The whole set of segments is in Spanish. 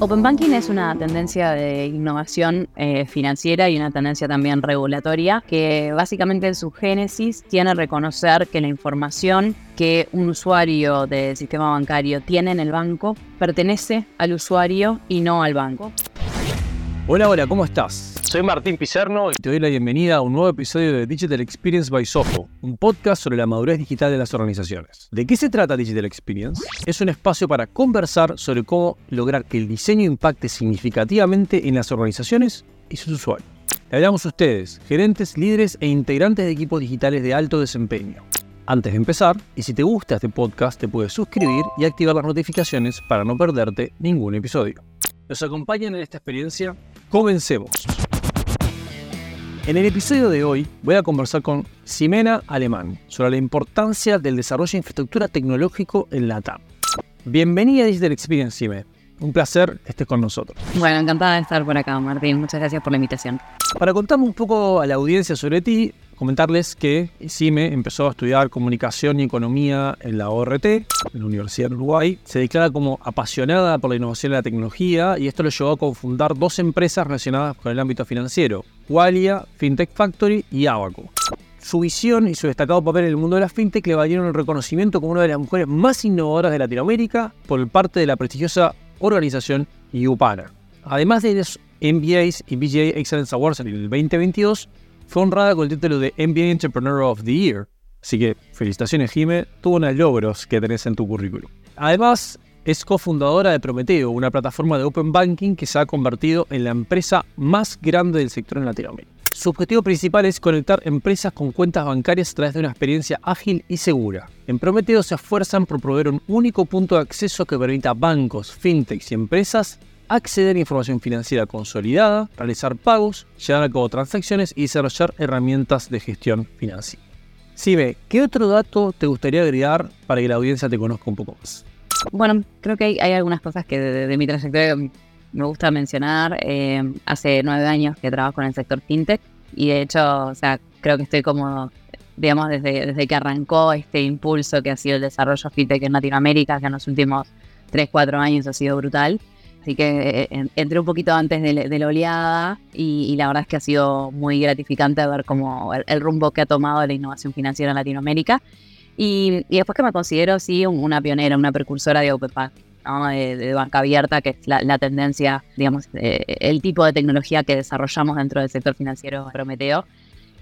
Open Banking es una tendencia de innovación eh, financiera y una tendencia también regulatoria que básicamente en su génesis tiene reconocer que la información que un usuario del sistema bancario tiene en el banco pertenece al usuario y no al banco. Hola, hola, ¿cómo estás? Soy Martín Pizerno y te doy la bienvenida a un nuevo episodio de Digital Experience by Soho, un podcast sobre la madurez digital de las organizaciones. ¿De qué se trata Digital Experience? Es un espacio para conversar sobre cómo lograr que el diseño impacte significativamente en las organizaciones y sus usuarios. Le hablamos a ustedes, gerentes, líderes e integrantes de equipos digitales de alto desempeño. Antes de empezar, y si te gusta este podcast, te puedes suscribir y activar las notificaciones para no perderte ningún episodio. ¿Nos acompañan en esta experiencia? Comencemos. En el episodio de hoy voy a conversar con Ximena Alemán sobre la importancia del desarrollo de infraestructura tecnológico en la TAM. Bienvenida a Digital Experience, Xime. Un placer que estés con nosotros. Bueno, encantada de estar por acá, Martín. Muchas gracias por la invitación. Para contarme un poco a la audiencia sobre ti, comentarles que Sime empezó a estudiar comunicación y economía en la ORT, en la Universidad de Uruguay. Se declara como apasionada por la innovación y la tecnología y esto lo llevó a confundar dos empresas relacionadas con el ámbito financiero, Qualia, FinTech Factory y Abaco. Su visión y su destacado papel en el mundo de la fintech le valieron el reconocimiento como una de las mujeres más innovadoras de Latinoamérica por parte de la prestigiosa organización UPANA. Además de los MBAs y BGA Excellence Awards en el 2022, fue honrada con el título de MBA Entrepreneur of the Year. Así que felicitaciones, Jime, tuvo unos logros que tenés en tu currículum. Además, es cofundadora de Prometeo, una plataforma de Open Banking que se ha convertido en la empresa más grande del sector en Latinoamérica. Su objetivo principal es conectar empresas con cuentas bancarias a través de una experiencia ágil y segura. En Prometeo se esfuerzan por proveer un único punto de acceso que permita a bancos, fintechs y empresas acceder a información financiera consolidada, realizar pagos, llevar a cabo transacciones y desarrollar herramientas de gestión financiera. Sime, ¿qué otro dato te gustaría agregar para que la audiencia te conozca un poco más? Bueno, creo que hay, algunas cosas que de, mi trayectoria me gusta mencionar. Eh, hace nueve años que trabajo en el sector fintech y de hecho, o sea, creo que estoy como, digamos, desde, desde que arrancó este impulso que ha sido el desarrollo fintech en Latinoamérica, que en los últimos tres, cuatro años ha sido brutal. Así que eh, entré un poquito antes de, la oleada y, la verdad es que ha sido muy gratificante ver cómo el, rumbo que ha tomado la innovación financiera en Latinoamérica. Y, después que me considero, sí, una pionera, una precursora de Open de, banca abierta, que es la, tendencia, digamos, eh, el tipo de tecnología que desarrollamos dentro del sector financiero Prometeo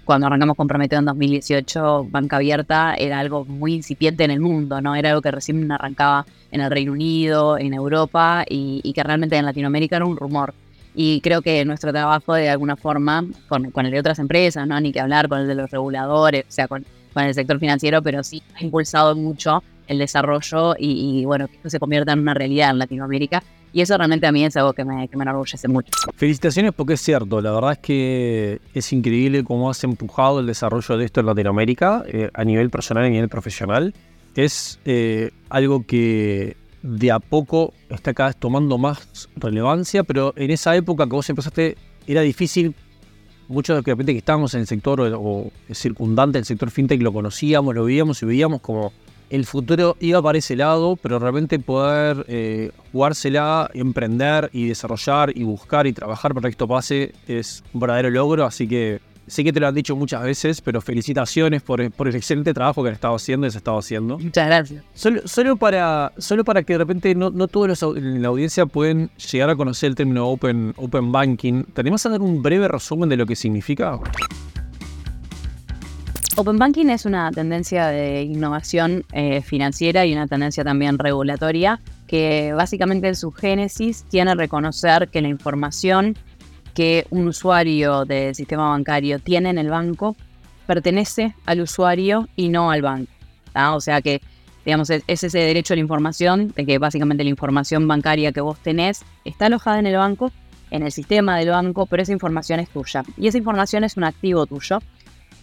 cuando arrancamos con Prometeo en 2018, banca abierta era algo muy incipiente en el mundo, ¿no? Era algo que recién arrancaba en el Reino Unido, en Europa y, que realmente en Latinoamérica era un rumor. Y creo que nuestro trabajo, de alguna forma, con, el de otras empresas, ¿no? Ni que hablar con el de los reguladores, o sea, con, el sector financiero, pero sí ha impulsado mucho el desarrollo y, y bueno, que esto se convierta en una realidad en Latinoamérica y eso realmente a mí es algo que me, que me enorgullece mucho. Felicitaciones porque es cierto, la verdad es que es increíble cómo has empujado el desarrollo de esto en Latinoamérica eh, a nivel personal y a nivel profesional. Es eh, algo que de a poco está cada vez tomando más relevancia, pero en esa época que vos empezaste era difícil. Muchos de los que de repente que estábamos en el sector o circundante del sector fintech lo conocíamos, lo veíamos y veíamos como el futuro iba para ese lado, pero realmente poder eh, jugársela, emprender y desarrollar y buscar y trabajar para que esto pase es un verdadero logro. Así que sé que te lo han dicho muchas veces, pero felicitaciones por, el excelente trabajo que han estado haciendo y se ha estado haciendo. Muchas gracias. Solo, para, solo para que de repente no, todos los en la audiencia pueden llegar a conocer el término Open, open Banking, ¿tenemos a dar un breve resumen de lo que significa? Open Banking es una tendencia de innovación eh, financiera y una tendencia también regulatoria que básicamente en su génesis tiene reconocer que la información que un usuario del sistema bancario tiene en el banco pertenece al usuario y no al banco. O sea que, digamos, es ese derecho a la información, de que básicamente la información bancaria que vos tenés está alojada en el banco, en el sistema del banco, pero esa información es tuya. Y esa información es un activo tuyo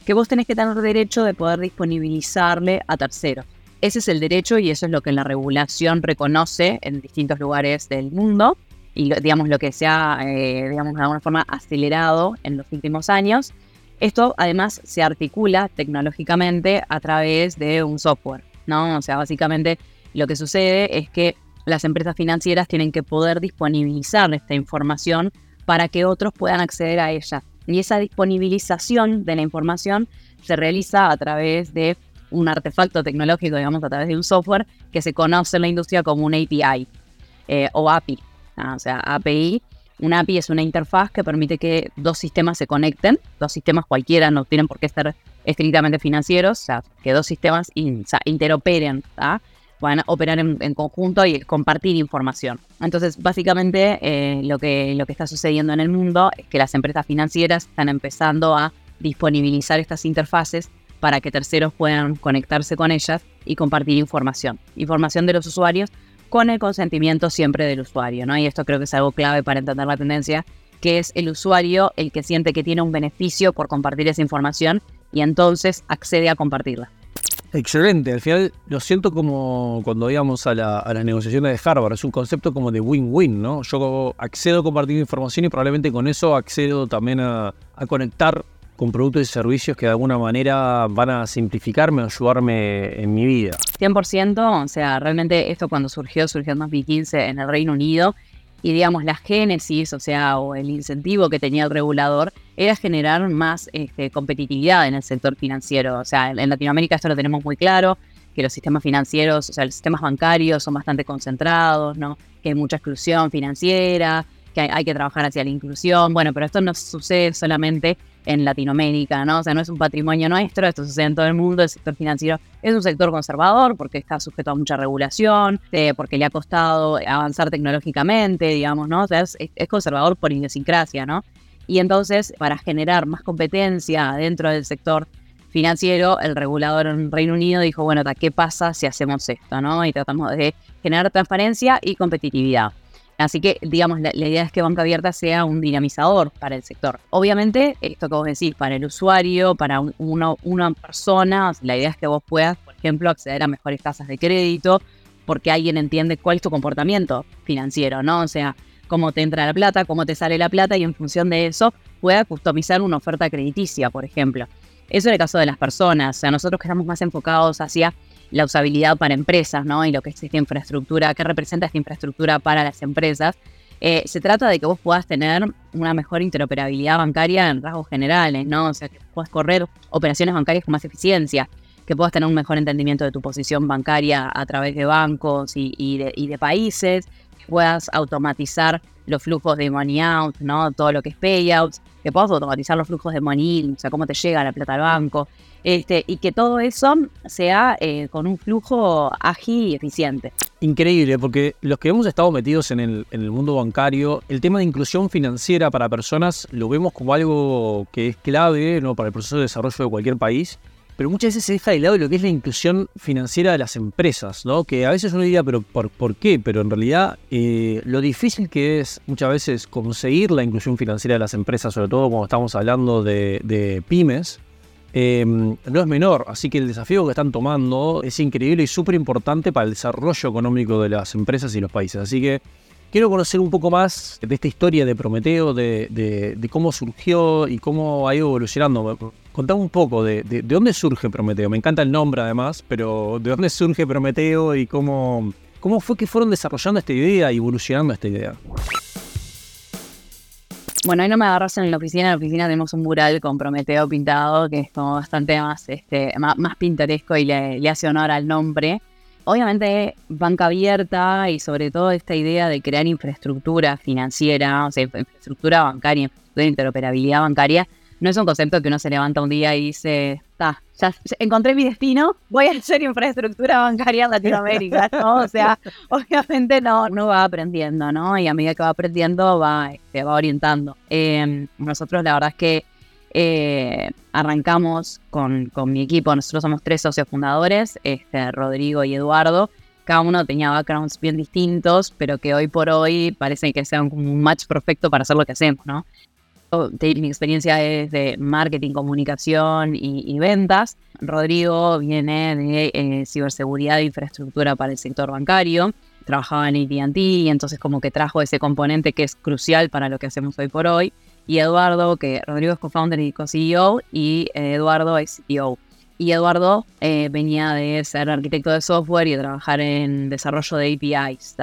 que vos tenés que tener derecho de poder disponibilizarle a terceros. Ese es el derecho y eso es lo que la regulación reconoce en distintos lugares del mundo y digamos lo que se ha, eh, digamos, de alguna forma acelerado en los últimos años. Esto además se articula tecnológicamente a través de un software, ¿no? O sea, básicamente lo que sucede es que las empresas financieras tienen que poder disponibilizar esta información para que otros puedan acceder a ella. Y esa disponibilización de la información se realiza a través de un artefacto tecnológico, digamos, a través de un software que se conoce en la industria como un API eh, o API. Ah, o sea, API. Un API es una interfaz que permite que dos sistemas se conecten, dos sistemas cualquiera, no tienen por qué ser estrictamente financieros, o sea, que dos sistemas interoperen, van a operar en, conjunto y compartir información. Entonces, básicamente, eh, lo, que, lo que está sucediendo en el mundo es que las empresas financieras están empezando a disponibilizar estas interfaces para que terceros puedan conectarse con ellas y compartir información. Información de los usuarios con el consentimiento siempre del usuario, ¿no? Y esto creo que es algo clave para entender la tendencia, que es el usuario el que siente que tiene un beneficio por compartir esa información y entonces accede a compartirla. Excelente, al final lo siento como cuando íbamos a, las negociaciones de Harvard, es un concepto como de win-win, ¿no? Yo accedo a compartir información y probablemente con eso accedo también a, a conectar con productos y servicios que de alguna manera van a simplificarme o ayudarme en mi vida. 100%, o sea, realmente esto cuando surgió, surgió en 2015 en el Reino Unido y digamos la génesis, o sea, o el incentivo que tenía el regulador era generar más este, competitividad en el sector financiero. O sea, en Latinoamérica esto lo tenemos muy claro, que los sistemas financieros, o sea, los sistemas bancarios son bastante concentrados, ¿no? Que hay mucha exclusión financiera, que hay, que trabajar hacia la inclusión. Bueno, pero esto no sucede solamente en Latinoamérica, ¿no? O sea, no es un patrimonio nuestro, esto sucede en todo el mundo, el sector financiero es un sector conservador porque está sujeto a mucha regulación, eh, porque le ha costado avanzar tecnológicamente, digamos, ¿no? O sea, es, conservador por idiosincrasia, ¿no? Y entonces, para generar más competencia dentro del sector financiero, el regulador en Reino Unido dijo, bueno, ¿qué pasa si hacemos esto, no? Y tratamos de generar transparencia y competitividad. Así que, digamos, la, idea es que Banca Abierta sea un dinamizador para el sector. Obviamente, esto que vos decís, para el usuario, para una persona, la idea es que vos puedas, por ejemplo, acceder a mejores tasas de crédito, porque alguien entiende cuál es tu comportamiento financiero, ¿no? O sea, cómo te entra la plata, cómo te sale la plata y en función de eso pueda customizar una oferta crediticia, por ejemplo. Eso es el caso de las personas. O sea, nosotros que estamos más enfocados hacia la usabilidad para empresas, ¿no? Y lo que es esta infraestructura, qué representa esta infraestructura para las empresas. Eh, se trata de que vos puedas tener una mejor interoperabilidad bancaria en rasgos generales, ¿no? O sea, que puedas correr operaciones bancarias con más eficiencia, que puedas tener un mejor entendimiento de tu posición bancaria a través de bancos y, de, y de países, que puedas automatizar los flujos de money out, ¿no? Todo lo que es payouts, que puedas automatizar los flujos de money, o sea, cómo te llega la plata al banco, este, y que todo eso sea eh, con un flujo ágil y eficiente. Increíble, porque los que hemos estado metidos en el, en el mundo bancario, el tema de inclusión financiera para personas lo vemos como algo que es clave ¿no? para el proceso de desarrollo de cualquier país pero muchas veces se deja de lado lo que es la inclusión financiera de las empresas, ¿no? Que a veces uno diría, pero ¿por, qué? Pero en realidad eh, lo difícil que es muchas veces conseguir la inclusión financiera de las empresas, sobre todo cuando estamos hablando de, pymes, em, no es menor. Así que el desafío que están tomando es increíble y súper importante para el desarrollo económico de las empresas y los países. Así que quiero conocer un poco más de esta historia de Prometeo, de, cómo surgió y cómo ha ido evolucionando. Contame un poco de, dónde surge Prometeo. Me encanta el nombre además, pero ¿de dónde surge Prometeo y cómo, cómo fue que fueron desarrollando esta idea y evolucionando esta idea? Bueno, ahí no me agarras en la oficina. En la oficina tenemos un mural con Prometeo pintado, que es como bastante más, este, más, pintoresco y le, hace honor al nombre. Obviamente, banca abierta y sobre todo esta idea de crear infraestructura financiera, o sea, infraestructura bancaria, infraestructura de interoperabilidad bancaria, no es un concepto que uno se levanta un día y dice, está, ya encontré mi destino, voy a hacer infraestructura bancaria en Latinoamérica, ¿no? O sea, obviamente no, uno va aprendiendo, ¿no? Y a medida que va aprendiendo va, se este, va orientando. Em, nosotros la verdad es que eh, arrancamos con, mi equipo, nosotros somos tres socios fundadores, este, Rodrigo y Eduardo, cada uno tenía backgrounds bien distintos, pero que hoy por hoy parece que sean como un match perfecto para hacer lo que hacemos, ¿no? mi experiencia es de marketing, comunicación y, ventas. Rodrigo viene de eh, ciberseguridad e infraestructura para el sector bancario. Trabajaba en AT&T y entonces como que trajo ese componente que es crucial para lo que hacemos hoy por hoy. Y Eduardo, que Rodrigo es co-founder y co-CEO y eh, Eduardo es CEO. y Eduardo eh, venía de ser arquitecto de software y de trabajar en desarrollo de APIs.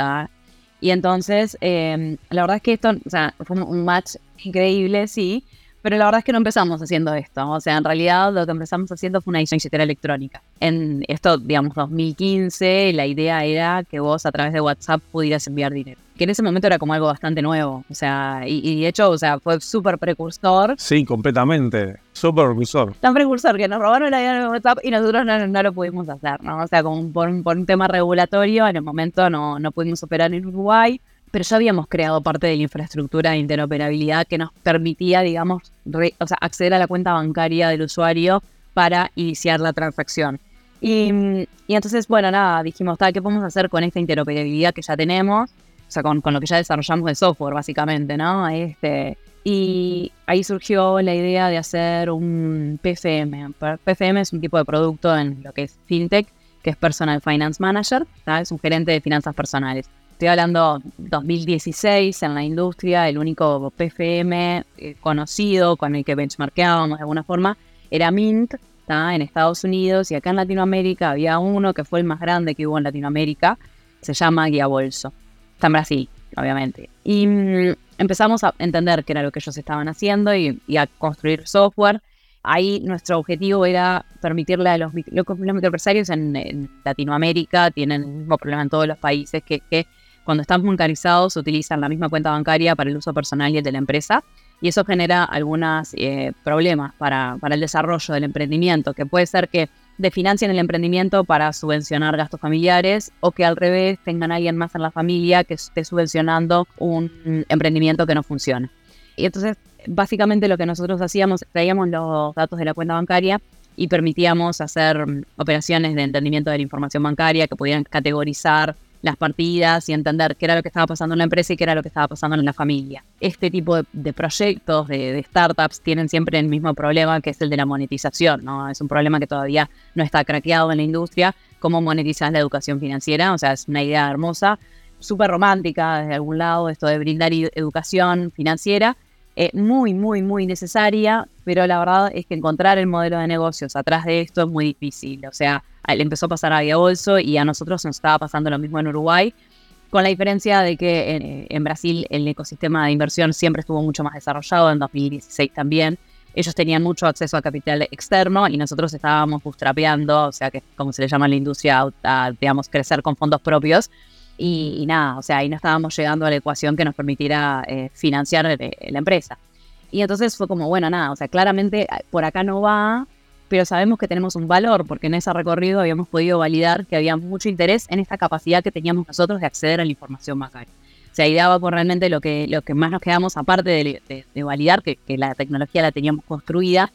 Y entonces, em, la verdad es que esto o sea, fue un match increíble, sí, pero la verdad es que no empezamos haciendo esto. O sea, en realidad lo que empezamos haciendo fue una billetera electrónica. En esto, digamos, 2015, la idea era que vos a través de WhatsApp pudieras enviar dinero. Que en ese momento era como algo bastante nuevo. O sea, y, de hecho, o sea, fue súper precursor. Sí, completamente. Súper precursor. Tan precursor que nos robaron la idea de WhatsApp y nosotros no, lo pudimos hacer, ¿no? O sea, como por, un tema regulatorio, en el momento no, no pudimos operar en Uruguay pero ya habíamos creado parte de la infraestructura de interoperabilidad que nos permitía, digamos, o sea, acceder a la cuenta bancaria del usuario para iniciar la transacción. Y, entonces, bueno, nada, dijimos, ¿qué podemos hacer con esta interoperabilidad que ya tenemos? O sea, con, lo que ya desarrollamos de software, básicamente, ¿no? Este, y ahí surgió la idea de hacer un PFM. PFM es un tipo de producto en lo que es FinTech, que es Personal Finance Manager, es un gerente de finanzas personales. Estoy hablando 2016 en la industria, el único PFM eh, conocido con el que benchmarkeábamos de alguna forma era Mint, en Estados Unidos y acá en Latinoamérica había uno que fue el más grande que hubo en Latinoamérica, se llama Guía Bolso. Está en Brasil, obviamente. Y mm, empezamos a entender qué era lo que ellos estaban haciendo y, a construir software. Ahí nuestro objetivo era permitirle a los, los microempresarios en, Latinoamérica, tienen el mismo problema en todos los países, que, que cuando están bancarizados utilizan la misma cuenta bancaria para el uso personal y el de la empresa y eso genera algunos eh, problemas para, el desarrollo del emprendimiento, que puede ser que definancien el emprendimiento para subvencionar gastos familiares o que al revés tengan alguien más en la familia que esté subvencionando un emprendimiento que no funciona. Y entonces, básicamente lo que nosotros hacíamos, traíamos los datos de la cuenta bancaria y permitíamos hacer operaciones de entendimiento de la información bancaria que pudieran categorizar las partidas y entender qué era lo que estaba pasando en la empresa y qué era lo que estaba pasando en la familia. Este tipo de, proyectos, de, startups, tienen siempre el mismo problema que es el de la monetización, ¿no? Es un problema que todavía no está craqueado en la industria, cómo monetizar la educación financiera, o sea, es una idea hermosa, súper romántica desde algún lado, esto de brindar educación financiera, eh, muy, muy, muy necesaria, pero la verdad es que encontrar el modelo de negocios atrás de esto es muy difícil. O sea, le empezó a pasar a Bolso y a nosotros nos estaba pasando lo mismo en Uruguay, con la diferencia de que en, Brasil el ecosistema de inversión siempre estuvo mucho más desarrollado, en 2016 también. Ellos tenían mucho acceso a capital externo y nosotros estábamos bootstrapeando, o sea, que como se le llama en la industria, a, digamos, crecer con fondos propios. Y, nada, o sea, ahí no estábamos llegando a la ecuación que nos permitiera eh, financiar eh, la empresa. Y entonces fue como, bueno, nada, o sea, claramente eh, por acá no va, pero sabemos que tenemos un valor, porque en ese recorrido habíamos podido validar que había mucho interés en esta capacidad que teníamos nosotros de acceder a la información bancaria. O sea, ahí daba por realmente lo que, lo que más nos quedamos, aparte de, validar que, la tecnología la teníamos construida,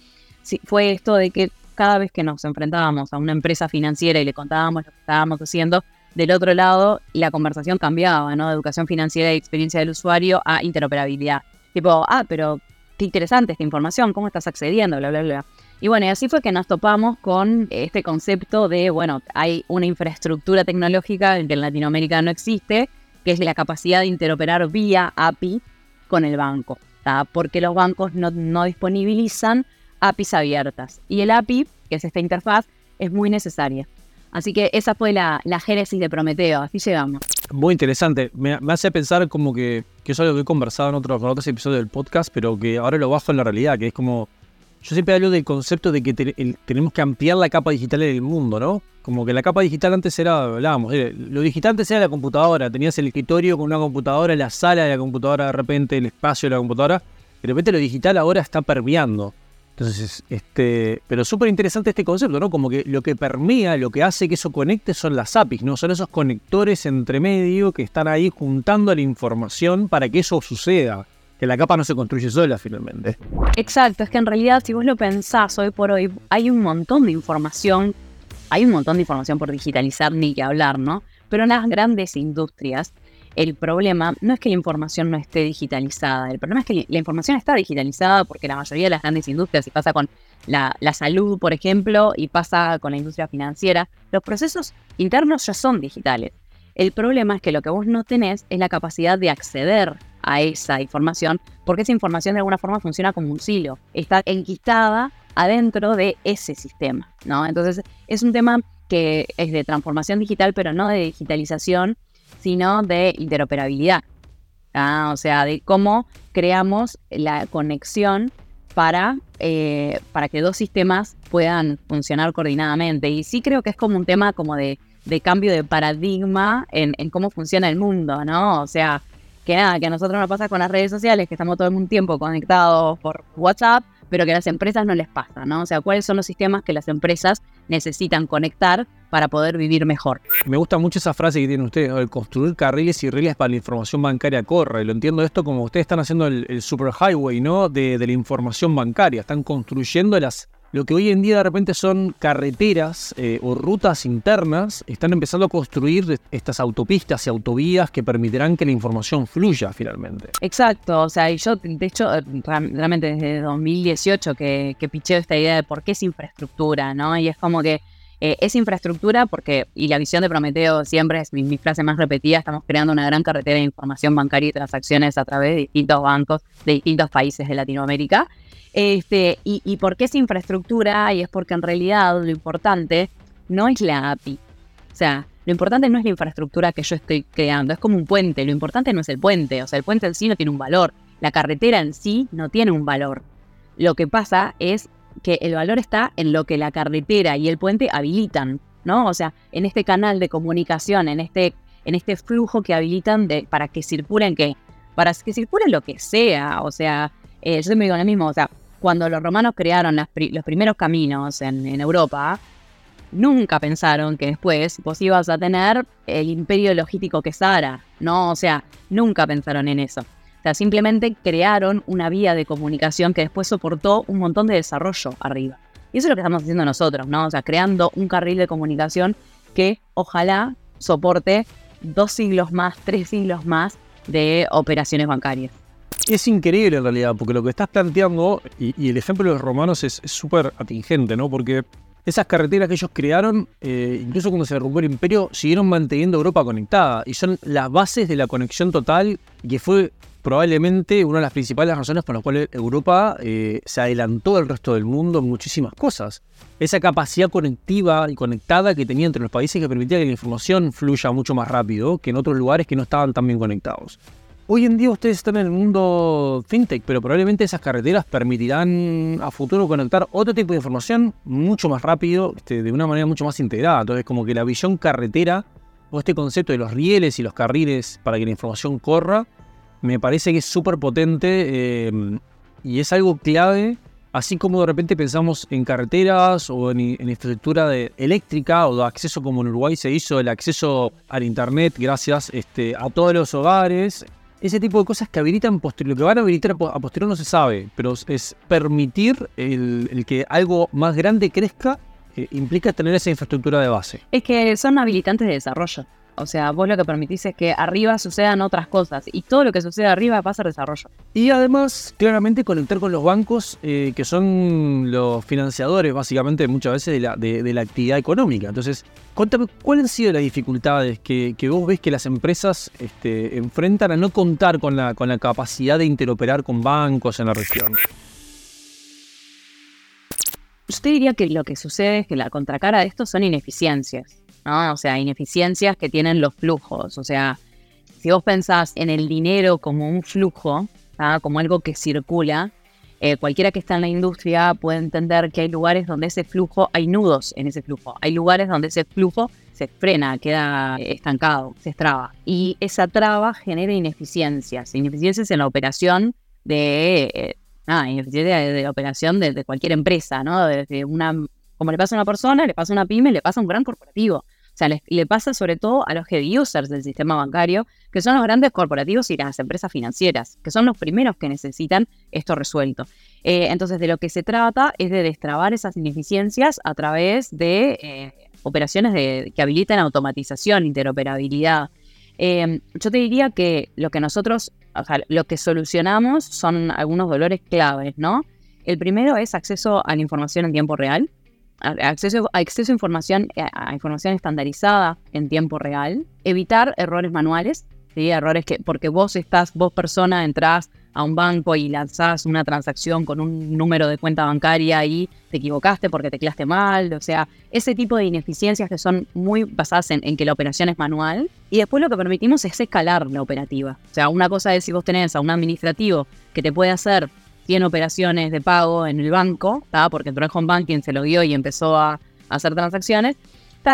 fue esto de que cada vez que nos enfrentábamos a una empresa financiera y le contábamos lo que estábamos haciendo, del otro lado la conversación cambiaba, ¿no? De educación financiera y experiencia del usuario a interoperabilidad. Tipo, ah, pero qué interesante esta información, ¿cómo estás accediendo? Bla, bla, bla. Y bueno, y así fue que nos topamos con este concepto de, bueno, hay una infraestructura tecnológica que en Latinoamérica no existe, que es la capacidad de interoperar vía API con el banco, porque los bancos no, disponibilizan APIs abiertas. Y el API, que es esta interfaz, es muy necesaria. Así que esa fue la, génesis de Prometeo, así llegamos. Muy interesante. Me, hace pensar como que, que, es algo que he conversado en otros, en otros episodios del podcast, pero que ahora lo bajo en la realidad, que es como yo siempre hablo del concepto de que tenemos que ampliar la capa digital en el mundo, ¿no? Como que la capa digital antes era, hablábamos, eh, lo digital antes era la computadora, tenías el escritorio con una computadora, la sala de la computadora, de repente el espacio de la computadora, de repente lo digital ahora está permeando. Entonces, este, pero súper interesante este concepto, ¿no? Como que lo que permea, lo que hace que eso conecte son las APIs, ¿no? Son esos conectores entre medio que están ahí juntando la información para que eso suceda que la capa no se construye sola finalmente. Exacto, es que en realidad si vos lo pensás hoy por hoy, hay un montón de información, hay un montón de información por digitalizar ni que hablar, ¿no? Pero en las grandes industrias, el problema no es que la información no esté digitalizada, el problema es que la información está digitalizada porque la mayoría de las grandes industrias, y pasa con la, la salud, por ejemplo, y pasa con la industria financiera, los procesos internos ya son digitales. El problema es que lo que vos no tenés es la capacidad de acceder a esa información, porque esa información de alguna forma funciona como un silo, está enquistada adentro de ese sistema, ¿no? Entonces es un tema que es de transformación digital, pero no de digitalización, sino de interoperabilidad. ¿ah? O sea, de cómo creamos la conexión para, eh, para que dos sistemas puedan funcionar coordinadamente. Y sí creo que es como un tema como de, cambio de paradigma en, en, cómo funciona el mundo, ¿no? O sea, que nada, que a nosotros nos pasa con las redes sociales, que estamos todo el tiempo conectados por WhatsApp, pero que a las empresas no les pasa, ¿no? O sea, ¿cuáles son los sistemas que las empresas necesitan conectar para poder vivir mejor? Me gusta mucho esa frase que tienen ustedes, el construir carriles y rieles para la información bancaria corra. Y lo entiendo esto como ustedes están haciendo el, el superhighway, ¿no? De, de la información bancaria. Están construyendo las lo que hoy en día de repente son carreteras eh, o rutas internas, están empezando a construir estas autopistas y autovías que permitirán que la información fluya finalmente. Exacto, o sea, y yo de hecho realmente desde 2018 que, que picheo esta idea de por qué es infraestructura, ¿no? Y es como que eh, es infraestructura porque, y la visión de Prometeo siempre es mi, frase más repetida, estamos creando una gran carretera de información bancaria y transacciones a través de distintos bancos de distintos países de Latinoamérica. Este, y, y por qué es infraestructura, y es porque en realidad lo importante no es la API. O sea, lo importante no es la infraestructura que yo estoy creando, es como un puente. Lo importante no es el puente, o sea, el puente en sí no tiene un valor. La carretera en sí no tiene un valor. Lo que pasa es que el valor está en lo que la carretera y el puente habilitan, ¿no? O sea, en este canal de comunicación, en este, en este flujo que habilitan para que circulen qué, para que circulen lo que sea, o sea, eh, yo me digo lo mismo, o sea, cuando los romanos crearon los primeros caminos en, Europa, nunca pensaron que después vos ibas a tener el imperio logístico que Sara, ¿no? O sea, nunca pensaron en eso. O sea, simplemente crearon una vía de comunicación que después soportó un montón de desarrollo arriba. Y eso es lo que estamos haciendo nosotros, ¿no? O sea, creando un carril de comunicación que ojalá soporte dos siglos más, tres siglos más de operaciones bancarias es increíble en realidad, porque lo que estás planteando, y, el ejemplo de los romanos es súper atingente, ¿no? Porque esas carreteras que ellos crearon, eh, incluso cuando se derrumbó el imperio, siguieron manteniendo Europa conectada. Y son las bases de la conexión total, que fue probablemente una de las principales razones por las cuales Europa eh, se adelantó al resto del mundo en muchísimas cosas. Esa capacidad conectiva y conectada que tenía entre los países que permitía que la información fluya mucho más rápido que en otros lugares que no estaban tan bien conectados. Hoy en día ustedes están en el mundo fintech, pero probablemente esas carreteras permitirán a futuro conectar otro tipo de información mucho más rápido, este, de una manera mucho más integrada. Entonces, como que la visión carretera o este concepto de los rieles y los carriles para que la información corra, me parece que es súper potente eh, y es algo clave. Así como de repente pensamos en carreteras o en, infraestructura de, eléctrica o de acceso como en Uruguay se hizo el acceso al Internet gracias este, a todos los hogares ese tipo de cosas que habilitan posterior. Lo que van a habilitar a posterior no se sabe, pero es permitir el, que algo más grande crezca eh, implica tener esa infraestructura de base. Es que son habilitantes de desarrollo. O sea, vos lo que permitís es que arriba sucedan otras cosas y todo lo que sucede arriba va a ser desarrollo. Y además, claramente conectar con los bancos eh, que son los financiadores básicamente muchas veces de la, de, la actividad económica. Entonces, cuéntame, ¿cuáles han sido las dificultades que, vos ves que las empresas este, enfrentan a no contar con la, con la capacidad de interoperar con bancos en la región? Usted diría que lo que sucede es que la contracara de esto son ineficiencias. O sea, ineficiencias que tienen los flujos. O sea, si vos pensás en el dinero como un flujo, como algo que circula, eh, cualquiera que está en la industria puede entender que hay lugares donde ese flujo, hay nudos en ese flujo, hay lugares donde ese flujo se frena, queda estancado, se traba. Y esa traba genera ineficiencias, ineficiencias en la operación de, eh, nada, ineficiencia de, operación de, cualquier empresa, ¿no? Desde una, como le pasa a una persona, le pasa a una pyme, le pasa a un gran corporativo. O sea, le, pasa sobre todo a los heavy users del sistema bancario, que son los grandes corporativos y las empresas financieras, que son los primeros que necesitan esto resuelto. Eh, entonces, de lo que se trata es de destrabar esas ineficiencias a través de eh, operaciones de, que habilitan automatización, interoperabilidad. Em, yo te diría que lo que nosotros, o sea, lo que solucionamos son algunos dolores claves, ¿no? El primero es acceso a la información en tiempo real acceso, acceso a información, a información estandarizada en tiempo real, evitar errores manuales, ¿sí? Errores que, porque vos estás, vos persona, entrás a un banco y lanzás una transacción con un número de cuenta bancaria y te equivocaste porque te tecleaste mal, o sea, ese tipo de ineficiencias que son muy basadas en, en, que la operación es manual y después lo que permitimos es escalar la operativa. O sea, una cosa es si vos tenés a un administrativo que te puede hacer 100 operaciones de pago en el banco, porque entró en home banking, se lo dio y empezó a, hacer transacciones,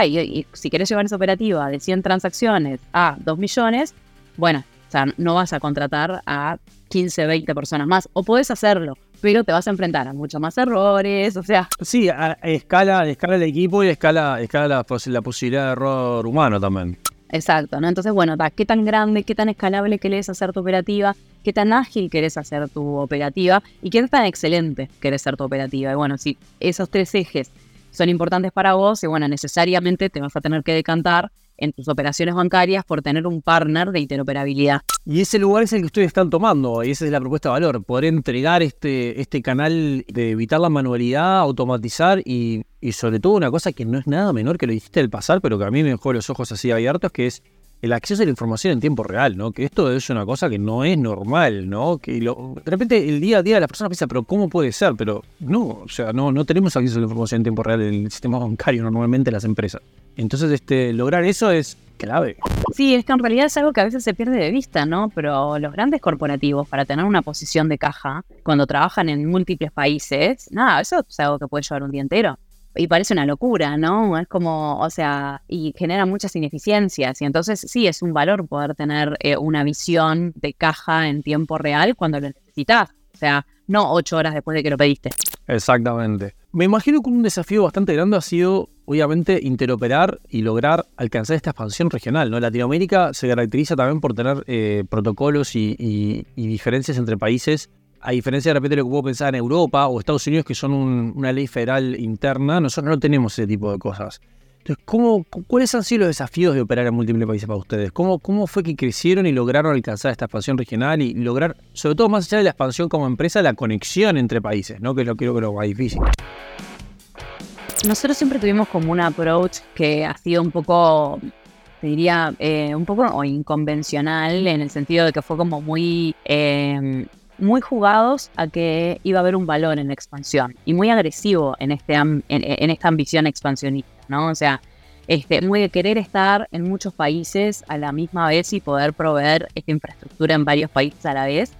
y, si querés llevar esa operativa de 100 transacciones a 2 millones, bueno, o sea, no vas a contratar a 15, 20 personas más, o podés hacerlo, pero te vas a enfrentar a muchos más errores, o sea... Sí, a, escala, escala el equipo y escala, escala la, la posibilidad de error humano también. Exacto, ¿no? Entonces, bueno, ¿qué tan grande, qué tan escalable querés hacer tu operativa? ¿Qué tan ágil querés hacer tu operativa? ¿Y qué tan excelente querés ser tu operativa? Y bueno, si esos tres ejes son importantes para vos, y bueno, necesariamente te vas a tener que decantar en tus operaciones bancarias por tener un partner de interoperabilidad. Y ese lugar es el que ustedes están tomando, y esa es la propuesta de valor, poder entregar este, este canal de evitar la manualidad, automatizar y, y sobre todo una cosa que no es nada menor que lo dijiste del pasar, pero que a mí me dejó los ojos así abiertos, que es el acceso a la información en tiempo real, ¿no? Que esto es una cosa que no es normal, ¿no? Que de repente el día a día la persona piensa, pero ¿cómo puede ser? Pero no, o sea, no, no tenemos acceso a la información en tiempo real en el sistema bancario normalmente en las empresas. Entonces, este, lograr eso es clave. Sí, es que en realidad es algo que a veces se pierde de vista, ¿no? Pero los grandes corporativos, para tener una posición de caja, cuando trabajan en múltiples países, nada, eso es algo que puede llevar un día entero y parece una locura, ¿no? Es como, o sea, y genera muchas ineficiencias. Y entonces sí, es un valor poder tener eh, una visión de caja en tiempo real cuando lo necesitas. O sea, no ocho horas después de que lo pediste. Exactamente. Me imagino que un desafío bastante grande ha sido, obviamente, interoperar y lograr alcanzar esta expansión regional. ¿no? Latinoamérica se caracteriza también por tener eh, protocolos y diferencias entre países a diferencia de repente de lo que puedo pensar en Europa o Estados Unidos, que son una ley federal interna, nosotros no tenemos ese tipo de cosas. Entonces, ¿cómo, ¿cuáles han sido los desafíos de operar en múltiples países para ustedes? ¿Cómo, ¿Cómo fue que crecieron y lograron alcanzar esta expansión regional y lograr, sobre todo más allá de la expansión como empresa, la conexión entre países, ¿no? que es lo que creo que es lo más difícil? Nosotros siempre tuvimos como un approach que ha sido un poco, te diría, eh, un poco inconvencional en el sentido de que fue como muy... Eh, muy jugados a que iba a haber un valor en la expansión y muy agresivo en, este, en, esta ambición expansionista, ¿no? O sea, este, muy de querer estar en muchos países a la misma vez y poder proveer esta infraestructura en varios países a la vez.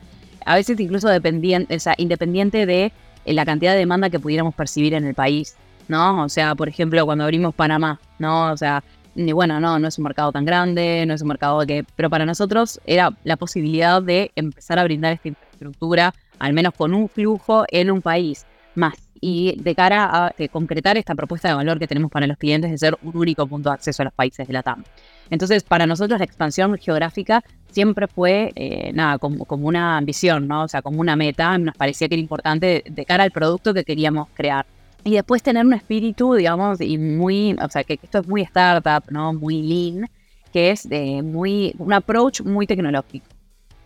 A veces incluso dependiente, o sea, independiente de eh, la cantidad de demanda que pudiéramos percibir en el país, ¿no? O sea, por ejemplo, cuando abrimos Panamá, ¿no? O sea, bueno, no, no es un mercado tan grande, no es un mercado que... Pero para nosotros era la posibilidad de empezar a brindar esta infraestructura, al menos con un flujo en un país más. Y de cara a concretar esta propuesta de valor que tenemos para los clientes de ser un único punto de acceso a los países de la TAM. Entonces, para nosotros la expansión geográfica siempre fue, eh, nada, como, como, una ambición, ¿no? O sea, como una meta, nos parecía que era importante de cara al producto que queríamos crear. Y después tener un espíritu, digamos, y muy, o sea, que esto es muy startup, ¿no? Muy lean, que es de muy, un approach muy tecnológico.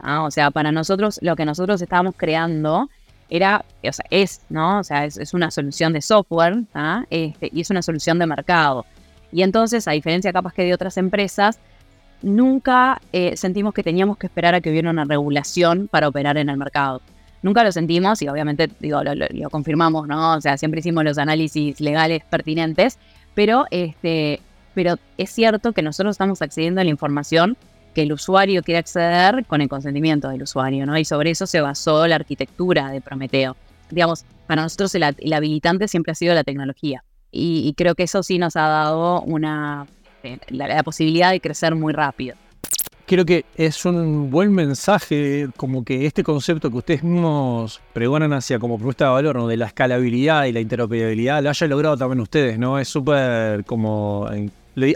¿Ah? O sea, para nosotros, lo que nosotros estábamos creando era, o sea, es, ¿no? O sea, es, una solución de software, ¿ah? este, y es una solución de mercado. Y entonces, a diferencia capaz que de otras empresas, nunca eh, sentimos que teníamos que esperar a que hubiera una regulación para operar en el mercado. Nunca lo sentimos y obviamente digo, lo, confirmamos, ¿no? O sea, siempre hicimos los análisis legales pertinentes, pero, este, pero es cierto que nosotros estamos accediendo a la información que el usuario quiere acceder con el consentimiento del usuario, ¿no? Y sobre eso se basó la arquitectura de Prometeo. Digamos, para nosotros el, habilitante siempre ha sido la tecnología. Y, creo que eso sí nos ha dado una, eh, la posibilidad de crecer muy rápido creo que es un buen mensaje, como que este concepto que ustedes mismos pregonan hacia como propuesta de valor, ¿no? de la escalabilidad y la interoperabilidad, lo hayan logrado también ustedes, ¿no? Es súper como,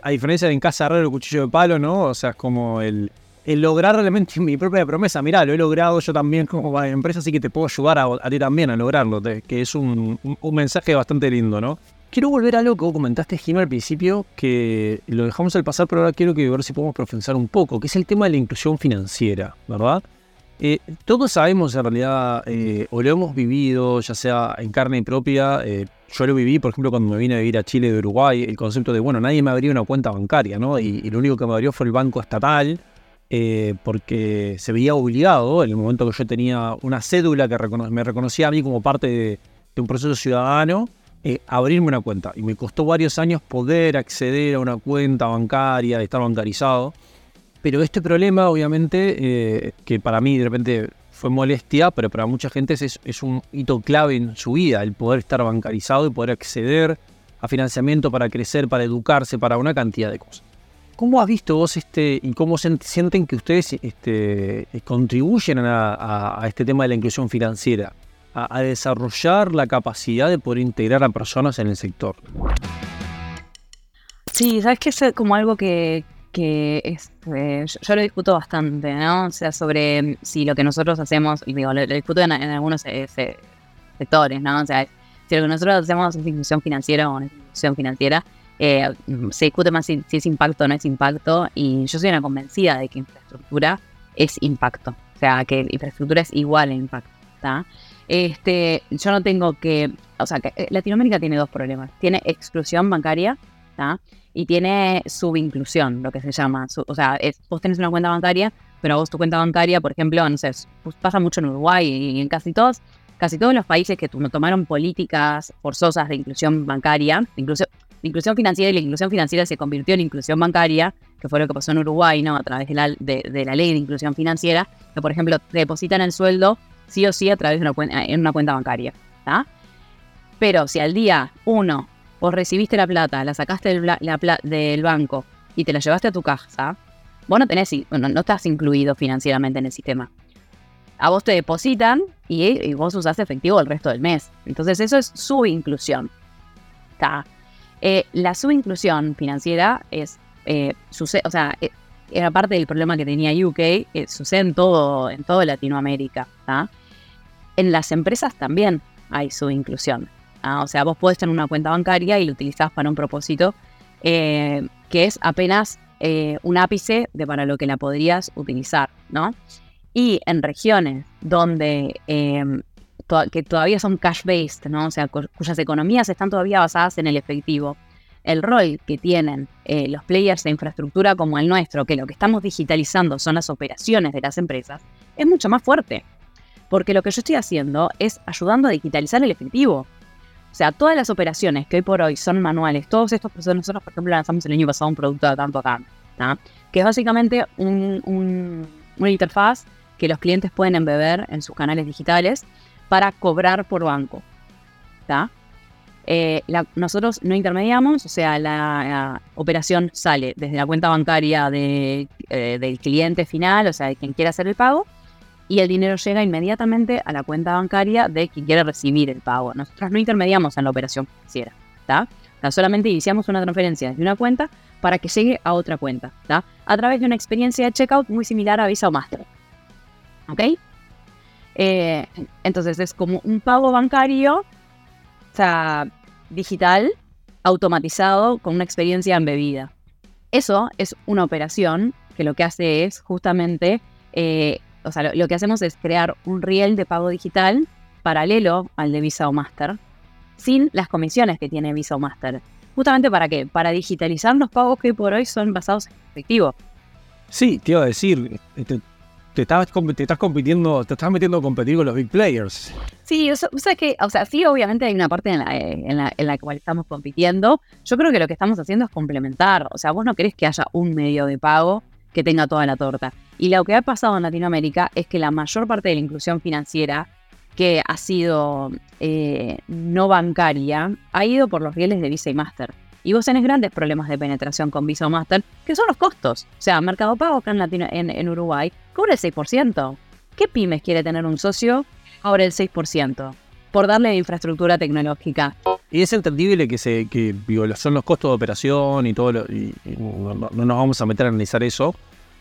a diferencia de en casa raro el cuchillo de palo, ¿no? O sea, es como el, lograr realmente mi propia promesa. Mirá, lo he logrado yo también como empresa, así que te puedo ayudar a, ti también a lograrlo, que es un, mensaje bastante lindo, ¿no? Quiero volver a algo que comentaste, Jim, al principio, que lo dejamos al pasar, pero ahora quiero que ver si podemos profundizar un poco, que es el tema de la inclusión financiera, ¿verdad? Eh, todos sabemos en realidad, eh, o lo hemos vivido, ya sea en carne propia, eh, yo lo viví, por ejemplo, cuando me vine a vivir a Chile de Uruguay, el concepto de, bueno, nadie me abrió una cuenta bancaria, ¿no? Y, lo único que me abrió fue el banco estatal, eh, porque se veía obligado, en el momento que yo tenía una cédula que me reconocía a mí como parte de, un proceso ciudadano, abrirme una cuenta. Y me costó varios años poder acceder a una cuenta bancaria, estar bancarizado. Pero este problema, obviamente, eh, que para mí de repente fue molestia, pero para mucha gente es, es, un hito clave en su vida, el poder estar bancarizado y poder acceder a financiamiento para crecer, para educarse, para una cantidad de cosas. ¿Cómo has visto vos este y cómo sienten que ustedes este, contribuyen a, este tema de la inclusión financiera? A, desarrollar la capacidad de poder integrar a personas en el sector. Sí, sabes que es como algo que, es, eh, yo, lo discuto bastante, ¿no? O sea, sobre si lo que nosotros hacemos, digo, lo, discuto en, algunos eh, sectores, ¿no? O sea, si lo que nosotros hacemos es inclusión financiera o es inclusión financiera, eh, se discute más si, es impacto o no es impacto, y yo soy una convencida de que infraestructura es impacto, o sea, que infraestructura es igual a impacto. Este, yo no tengo que, o sea, que eh, Latinoamérica tiene dos problemas, tiene exclusión bancaria y tiene subinclusión, lo que se llama, o sea, vos tenés una cuenta bancaria, pero vos tu cuenta bancaria, por ejemplo, no sé, pues pasa mucho en Uruguay y en casi todos, casi todos los países que tomaron políticas forzosas de inclusión bancaria, la inclusión financiera y la inclusión financiera se convirtió en inclusión bancaria, que fue lo que pasó en Uruguay, ¿no? A través de la, de, la ley de inclusión financiera, que por ejemplo depositan el sueldo sí o sí a través de una cuenta, en una cuenta bancaria, ¿está? Pero si al día uno vos recibiste la plata, la sacaste del, del banco y te la llevaste a tu casa, vos no tenés, bueno, no estás incluido financieramente en el sistema. A vos te depositan y, vos usás efectivo el resto del mes. Entonces eso es su inclusión. ¿Está? Eh, la subinclusión financiera es, eh, o sea, eh, era parte del problema que tenía UK, sucede en todo, en toda Latinoamérica. En las empresas también hay subinclusión. O sea, vos podés tener una cuenta bancaria y la utilizás para un propósito que es apenas un ápice de para lo que la podrías utilizar, ¿no? Y en regiones donde que todavía son cash-based, ¿no? O sea, cuyas economías están todavía basadas en el efectivo. El rol que tienen eh, los players de infraestructura como el nuestro, que lo que estamos digitalizando son las operaciones de las empresas, es mucho más fuerte. Porque lo que yo estoy haciendo es ayudando a digitalizar el efectivo. O sea, todas las operaciones que hoy por hoy son manuales, todos estos procesos, nosotros por ejemplo lanzamos el año pasado un producto de tanto acá, que es básicamente una interfaz que los clientes pueden embeber en sus canales digitales para cobrar por banco. Eh, nosotros no intermediamos, o sea, la, operación sale desde la cuenta bancaria eh, del cliente final, o sea, de quien quiera hacer el pago, y el dinero llega inmediatamente a la cuenta bancaria de quien quiere recibir el pago. Nosotros no intermediamos en la operación financiera, solamente iniciamos una transferencia desde una cuenta para que llegue a otra cuenta, A través de una experiencia de checkout muy similar a Visa o Master. ¿Ok? Eh, entonces es como un pago bancario, o sea, digital, automatizado, con una experiencia embebida. Eso es una operación que lo que hace es justamente, eh, o sea, lo, que hacemos es crear un riel de pago digital paralelo al de Visa o Master, sin las comisiones que tiene Visa o Master. Justamente para qué? Para digitalizar los pagos que por hoy son basados en efectivo. Sí, te iba a decir, este, te estás, te estás compitiendo, te estás metiendo a competir con los big players. Sí, o sea, que, o sea, sí, obviamente hay una parte en la, en, la, en la cual estamos compitiendo. Yo creo que lo que estamos haciendo es complementar. O sea, vos no querés que haya un medio de pago que tenga toda la torta. Y lo que ha pasado en Latinoamérica es que la mayor parte de la inclusión financiera que ha sido eh, no bancaria ha ido por los rieles de Visa y Master. Y vos tenés grandes problemas de penetración con Visa o Master, que son los costos. O sea, Mercado Pago acá en, en, en Uruguay cobra el 6%. ¿Qué pymes quiere tener un socio? Cobra el 6%. Por darle infraestructura tecnológica. Y es entendible que, se, que son los costos de operación y todo, y, no, nos vamos a meter a analizar eso,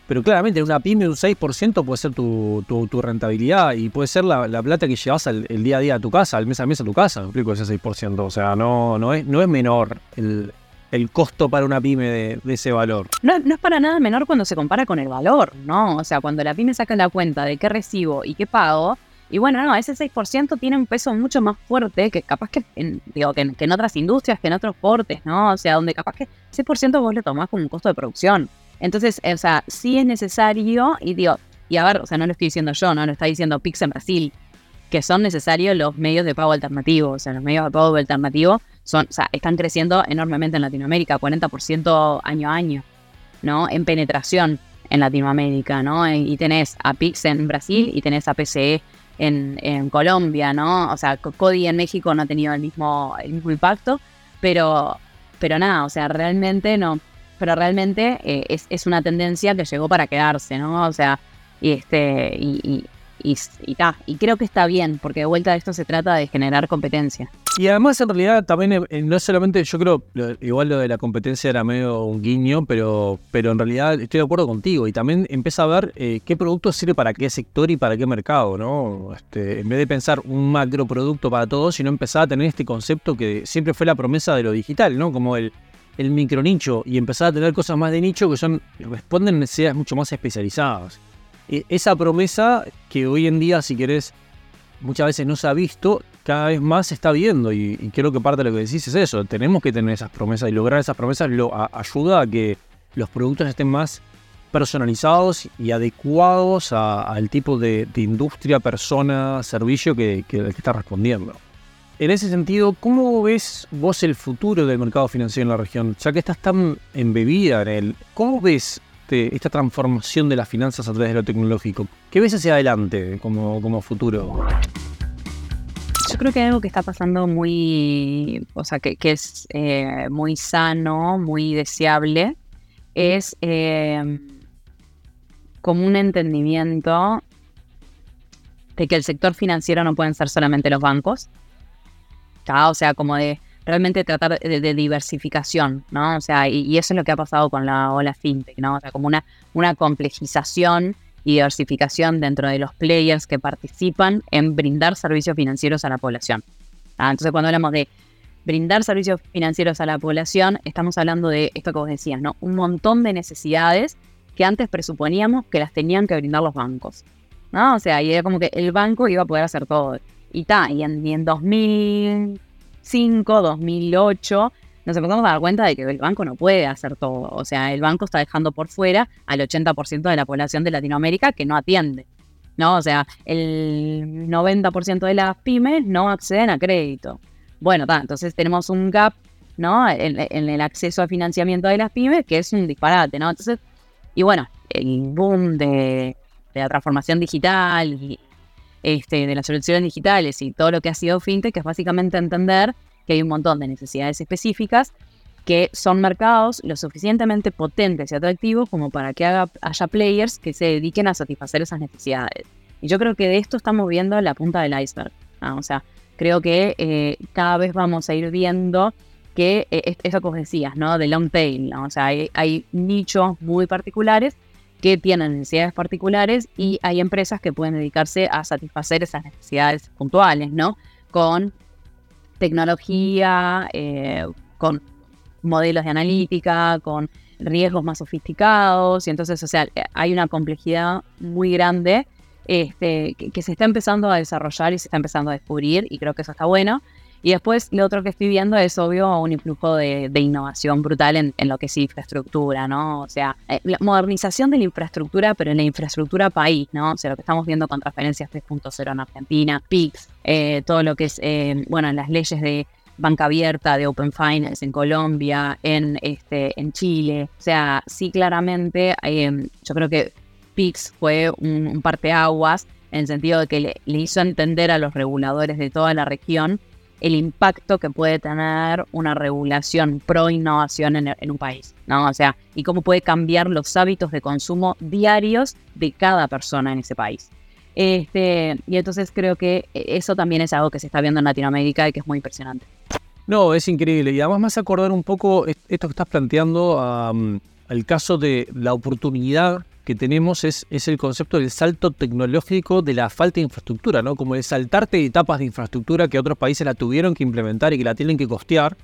pero claramente una pyme un 6% puede ser tu, tu, rentabilidad y puede ser la, plata que llevas el, día a día a tu casa, al mes a mes a tu casa, me explico ese 6%. O sea, no, no, es, no es menor el, el costo para una pyme de, ese valor. No, no, es para nada menor cuando se compara con el valor, ¿no? O sea, cuando la pyme saca la cuenta de qué recibo y qué pago, y bueno, no, ese 6% tiene un peso mucho más fuerte que capaz que en, digo, que, en otras industrias, que en otros portes, ¿no? O sea, donde capaz que ese 6% vos le tomás como un costo de producción. Entonces, o sea, sí es necesario, y digo, y a ver, o sea, no lo estoy diciendo yo, no lo está diciendo Pix en Brasil, que son necesarios los medios de pago alternativo. O sea, los medios de pago alternativo son, o sea, están creciendo enormemente en Latinoamérica, 40% año a año, ¿no? En penetración en Latinoamérica, ¿no? Y tenés a Pix en Brasil y tenés a PCE en, Colombia, ¿no? O sea, Cody en México no ha tenido el mismo, el mismo impacto, pero, pero nada, o sea, realmente no. Pero realmente eh, es, es, una tendencia que llegó para quedarse, ¿no? O sea, y este, y, y, y, y creo que está bien, porque de vuelta de esto se trata de generar competencia. Y además, en realidad, también eh, no solamente, yo creo, igual lo de la competencia era medio un guiño, pero, pero en realidad estoy de acuerdo contigo. Y también empieza a ver eh, qué producto sirve para qué sector y para qué mercado, ¿no? Este, en vez de pensar un macro producto para todos, sino empezar a tener este concepto que siempre fue la promesa de lo digital, ¿no? Como el, el micro nicho y empezar a tener cosas más de nicho que son responden necesidades mucho más especializadas. E, esa promesa que hoy en día, si querés, muchas veces no se ha visto, cada vez más se está viendo y, creo que parte de lo que decís es eso, tenemos que tener esas promesas y lograr esas promesas lo, ayuda a que los productos estén más personalizados y adecuados al tipo de, industria, persona, servicio que, que, está respondiendo. En ese sentido, ¿cómo ves vos el futuro del mercado financiero en la región? Ya que estás tan embebida en él, ¿cómo ves este, esta transformación de las finanzas a través de lo tecnológico? ¿Qué ves hacia adelante como, como futuro? Yo creo que algo que está pasando muy, o sea, que, es eh, muy sano, muy deseable, es eh, como un entendimiento de que el sector financiero no pueden ser solamente los bancos, o sea, como de realmente tratar de, diversificación, ¿no? O sea, y, eso es lo que ha pasado con la ola fintech, ¿no? O sea, como una, una complejización y diversificación dentro de los players que participan en brindar servicios financieros a la población. Ah, entonces, cuando hablamos de brindar servicios financieros a la población, estamos hablando de esto que vos decías, ¿no? Un montón de necesidades que antes presuponíamos que las tenían que brindar los bancos, ¿no? O sea, y era como que el banco iba a poder hacer todo. Y ta, y en, y en 2000 2005, 2008, nos empezamos a dar cuenta de que el banco no puede hacer todo. O sea, el banco está dejando por fuera al 80% de la población de Latinoamérica que no atiende. ¿no? O sea, el 90% de las pymes no acceden a crédito. Bueno, entonces tenemos un gap ¿no? En, el acceso a financiamiento de las pymes, que es un disparate, ¿no? Entonces, y bueno, el boom de, de la transformación digital y, este, de las soluciones digitales y todo lo que ha sido fintech, que es básicamente entender que hay un montón de necesidades específicas que son mercados lo suficientemente potentes y atractivos como para que haya players que se dediquen a satisfacer esas necesidades. Y yo creo que de esto estamos viendo la punta del iceberg. O sea, creo que eh, cada vez vamos a ir viendo que eh, eso que vos decías, ¿no? De long tail, O sea, hay, hay nichos muy particulares que tienen necesidades particulares y hay empresas que pueden dedicarse a satisfacer esas necesidades puntuales, ¿no? Con tecnología, eh, con modelos de analítica, con riesgos más sofisticados, y entonces, o sea, hay una complejidad muy grande este, que, que, se está empezando a desarrollar y se está empezando a descubrir, y creo que eso está bueno. Y después lo otro que estoy viendo es obvio un influjo de, innovación brutal en, lo que es infraestructura, ¿no? O sea, eh, la modernización de la infraestructura, pero en la infraestructura país, ¿no? O sea, lo que estamos viendo con transferencias 3.0 en Argentina, PIX, eh, todo lo que es, eh, bueno, las leyes de banca abierta, de Open Finance en Colombia, en, este, en Chile. O sea, sí, claramente, yo creo que PIX fue un, parteaguas en el sentido de que le hizo entender a los reguladores de toda la región el impacto que puede tener una regulación pro innovación en, un país, ¿no? O sea, y cómo puede cambiar los hábitos de consumo diarios de cada persona en ese país. Este, y entonces creo que eso también es algo que se está viendo en Latinoamérica y que es muy impresionante. No, es increíble. Y además me hace acordar un poco esto que estás planteando al caso de la oportunidad que tenemos es, es el concepto del salto tecnológico de la falta de infraestructura, ¿no? Como de saltarte etapas de infraestructura que otros países la tuvieron que implementar y que la tienen que costear,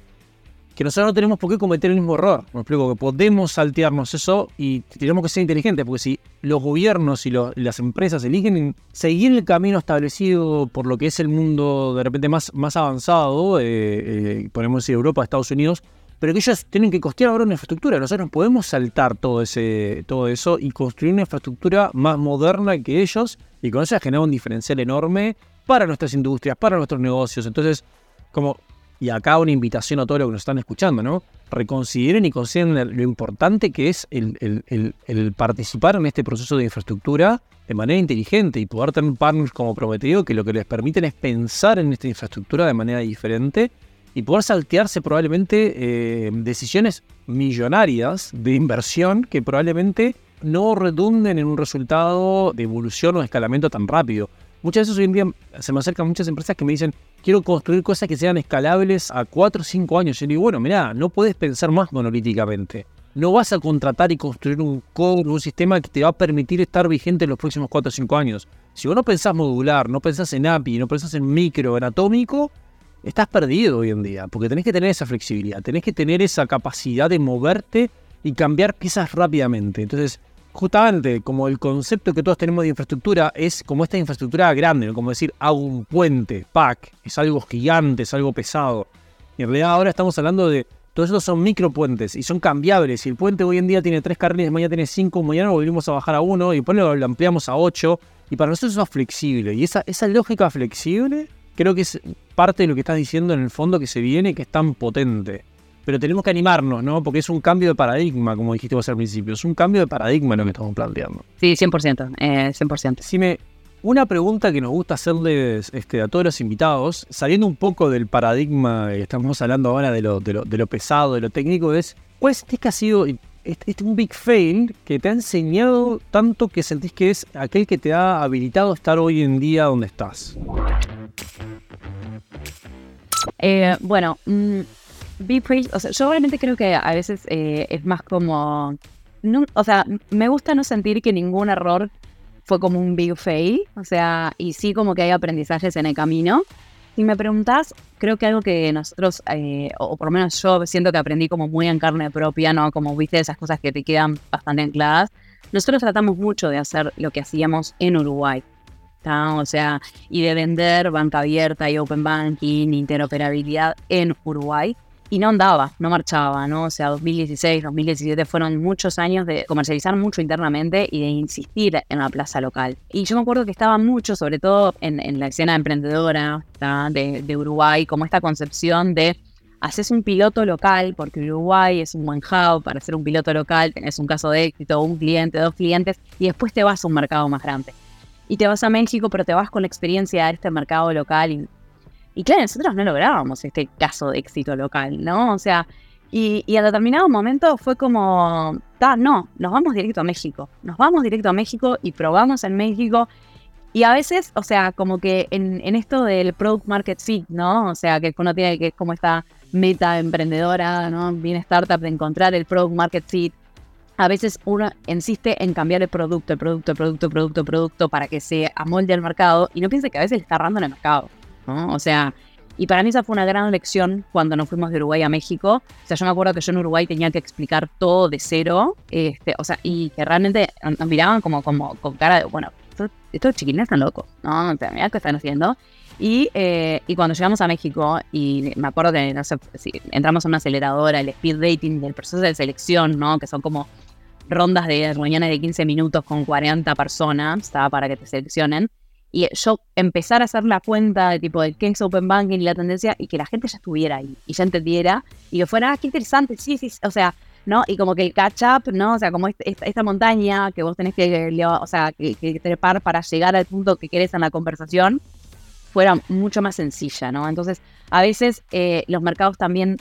que nosotros no tenemos por qué cometer el mismo error. Me explico, que podemos saltearnos eso y tenemos que ser inteligentes, porque si los gobiernos y, las empresas eligen seguir el camino establecido por lo que es el mundo de repente más, más avanzado, eh, eh, ponemos decir Europa, Estados Unidos, pero que ellos tienen que costear ahora una infraestructura. Nosotros podemos saltar todo, ese, todo eso y construir una infraestructura más moderna que ellos y con eso generar un diferencial enorme para nuestras industrias, para nuestros negocios. Entonces, como, y acá una invitación a todos los que nos están escuchando, ¿no? Reconsideren y consideren lo importante que es el, el participar en este proceso de infraestructura de manera inteligente y poder tener partners como prometido que lo que les permiten es pensar en esta infraestructura de manera diferente y poder saltearse probablemente eh, decisiones millonarias de inversión que probablemente no redunden en un resultado de evolución o de escalamiento tan rápido. Muchas veces hoy en día se me acercan muchas empresas que me dicen, quiero construir cosas que sean escalables a 4 o 5 años. Yo digo, bueno, mira, no puedes pensar más monolíticamente. No vas a contratar y construir un core, un sistema que te va a permitir estar vigente en los próximos 4 o 5 años. Si vos no pensás modular, no pensás en API, no pensás en micro, en atómico, estás perdido hoy en día, porque tenés que tener esa flexibilidad, tenés que tener esa capacidad de moverte y cambiar piezas rápidamente. Entonces, justamente como el concepto que todos tenemos de infraestructura es como esta infraestructura grande, como decir, hago un puente, pack, es algo gigante, es algo pesado. Y en realidad ahora estamos hablando de, todos estos son micropuentes y son cambiables. Si el puente hoy en día tiene tres carriles, mañana tiene cinco, mañana volvemos a bajar a uno y después lo ampliamos a ocho. Y para nosotros eso es flexible. Y esa, esa lógica flexible creo que es parte de lo que estás diciendo en el fondo que se viene, que es tan potente. Pero tenemos que animarnos, ¿no? Porque es un cambio de paradigma, como dijiste vos al principio. Es un cambio de paradigma lo que estamos planteando. Sí, 100%. Eh, 100%. Si me, una pregunta que nos gusta hacerles este, a todos los invitados, saliendo un poco del paradigma que estamos hablando ahora de lo, de lo, de lo pesado, de lo técnico, es ¿cuál es que ha sido este, un big fail que te ha enseñado tanto que sentís que es aquel que te ha habilitado a estar hoy en día donde estás? Eh, bueno, mm, big fail, o sea, yo realmente creo que a veces eh, es más como, o sea, me gusta no sentir que ningún error fue como un big fail, o sea, y sí como que hay aprendizajes en el camino. Si me preguntas, creo que algo que nosotros, eh, o por lo menos yo siento que aprendí como muy en carne propia, ¿no? Como viste esas cosas que te quedan bastante ancladas. Nosotros tratamos mucho de hacer lo que hacíamos en Uruguay. O sea, y de vender banca abierta y open banking, interoperabilidad en Uruguay y no andaba, no marchaba, ¿no? O sea, 2016, 2017 fueron muchos años de comercializar mucho internamente y de insistir en la plaza local. Y yo me acuerdo que estaba mucho, sobre todo en, la escena emprendedora de, de, Uruguay, como esta concepción de haces un piloto local, porque Uruguay es un buen hub para hacer un piloto local, tenés un caso de éxito, un cliente, dos clientes, y después te vas a un mercado más grande. Y te vas a México, pero te vas con la experiencia de este mercado local y y claro, nosotros no lográbamos este caso de éxito local, ¿no? O sea, y, a determinado momento fue como, no, nos vamos directo a México. Nos vamos directo a México y probamos en México. Y a veces, o sea, como que en, esto del product market fit, ¿no? O sea, que uno tiene que, como esta meta emprendedora, ¿no? Bien startup de encontrar el product market fit. A veces uno insiste en cambiar el producto, el producto, el producto, el producto, el producto para que se amolde al mercado y no piense que a veces está errando en el mercado. O sea, y para mí esa fue una gran lección cuando nos fuimos de Uruguay a México. O sea, yo me acuerdo que yo en Uruguay tenía que explicar todo de cero, este, o sea, y que realmente nos miraban como, como con cara de, bueno, estos, chiquilines están locos, ¿no? O sea, qué están haciendo. Y, eh, y, cuando llegamos a México, y me acuerdo que no sé, si entramos a una aceleradora, el speed dating del proceso de selección, ¿no? Que son como rondas de reuniones de 15 minutos con 40 personas, ¿está? Para que te seleccionen y yo empezar a hacer la cuenta de tipo de qué es Open Banking y la tendencia y que la gente ya estuviera ahí y ya entendiera y que fuera, ah, qué interesante, sí, sí, o sea, ¿no? Y como que el catch up, ¿no? O sea, como esta, montaña que vos tenés que, o sea, que, trepar para llegar al punto que querés en la conversación, fuera mucho más sencilla, ¿no? Entonces, a veces eh, los mercados también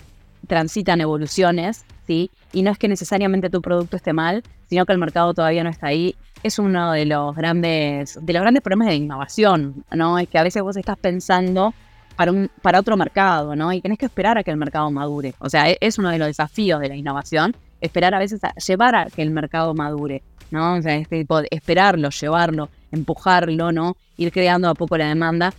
transitan evoluciones, ¿sí? Y no es que necesariamente tu producto esté mal, sino que el mercado todavía no está ahí es uno de los grandes, de los grandes problemas de innovación, ¿no? Es que a veces vos estás pensando para, para otro mercado, ¿no? Y tenés que esperar a que el mercado madure. O sea, e, es uno de los desafíos de la innovación, esperar a veces a llevar a que el mercado madure, ¿no? O sea, este tipo de esperarlo, llevarlo, empujarlo, ¿no? Ir creando a poco la demanda,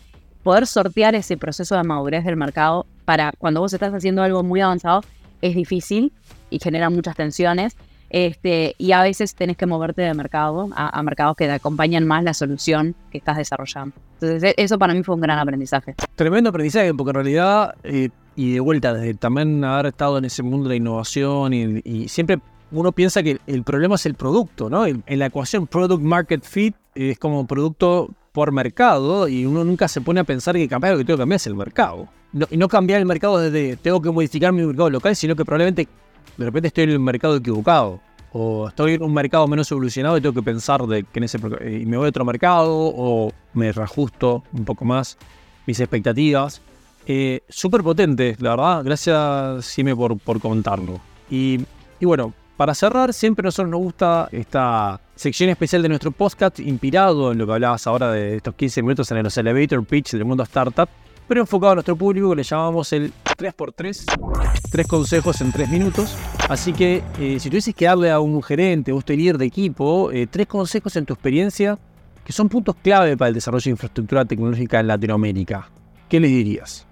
poder sortear ese proceso de madurez del mercado para cuando vos estás haciendo algo muy avanzado, es difícil y genera muchas tensiones este, y a veces tenés que moverte de mercado a, mercados que te acompañan más la solución que estás desarrollando. Entonces, e, eso para mí fue un gran aprendizaje. Tremendo aprendizaje, porque en realidad, eh, y de vuelta, desde también haber estado en ese mundo de la innovación y, siempre uno piensa que el problema es el producto, ¿no? En, la ecuación Product Market Fit es como producto por mercado y uno nunca se pone a pensar que cambiar lo que tengo que cambiar es el mercado. y no cambiar el mercado desde tengo que modificar mi mercado local, sino que probablemente de repente estoy en el mercado equivocado o estoy en un mercado menos evolucionado y tengo que pensar de que en ese eh, y me voy a otro mercado o me reajusto un poco más mis expectativas. Eh, Súper potente, la verdad. Gracias, Sime, por, por contarlo. Y, y, bueno, para cerrar, siempre a nosotros nos gusta esta sección especial de nuestro podcast, inspirado en lo que hablabas ahora de estos 15 minutos en los elevator pitch del mundo startup pero enfocado a nuestro público que le llamamos el 3x3, tres consejos en tres minutos. Así que eh, si tuvieses que darle a un gerente o este líder de equipo eh, tres consejos en tu experiencia que son puntos clave para el desarrollo de infraestructura tecnológica en Latinoamérica, ¿qué les dirías?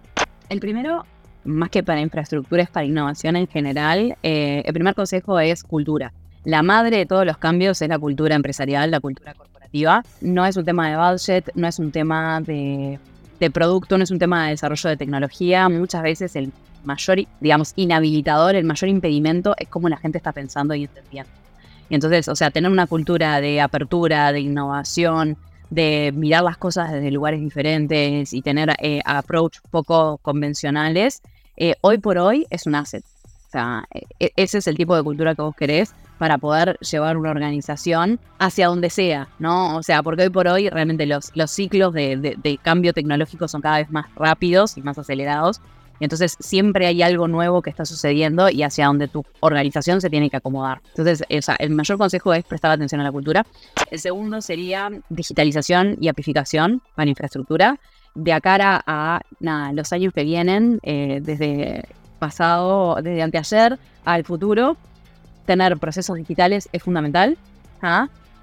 El primero, más que para infraestructura, es para innovación en general. Eh, el primer consejo es cultura. La madre de todos los cambios es la cultura empresarial, la cultura corporativa. No es un tema de budget, no es un tema de de producto, no es un tema de desarrollo de tecnología. Muchas veces el mayor, digamos, inhabilitador, el mayor impedimento es cómo la gente está pensando y entendiendo. Y entonces, o sea, tener una cultura de apertura, de innovación, de mirar las cosas desde lugares diferentes y tener eh, approach poco convencionales, eh, hoy por hoy es un asset. O sea, e-, ese es el tipo de cultura que vos querés para poder llevar una organización hacia donde sea, ¿no? O sea, porque hoy por hoy realmente los, los ciclos de, cambio tecnológico son cada vez más rápidos y más acelerados. Y entonces siempre hay algo nuevo que está sucediendo y hacia donde tu organización se tiene que acomodar. Entonces, o sea, el mayor consejo es prestar atención a la cultura. El segundo sería digitalización y apificación para infraestructura. De cara a nada, los años que vienen, eh, desde pasado, desde anteayer al futuro, tener procesos digitales es fundamental.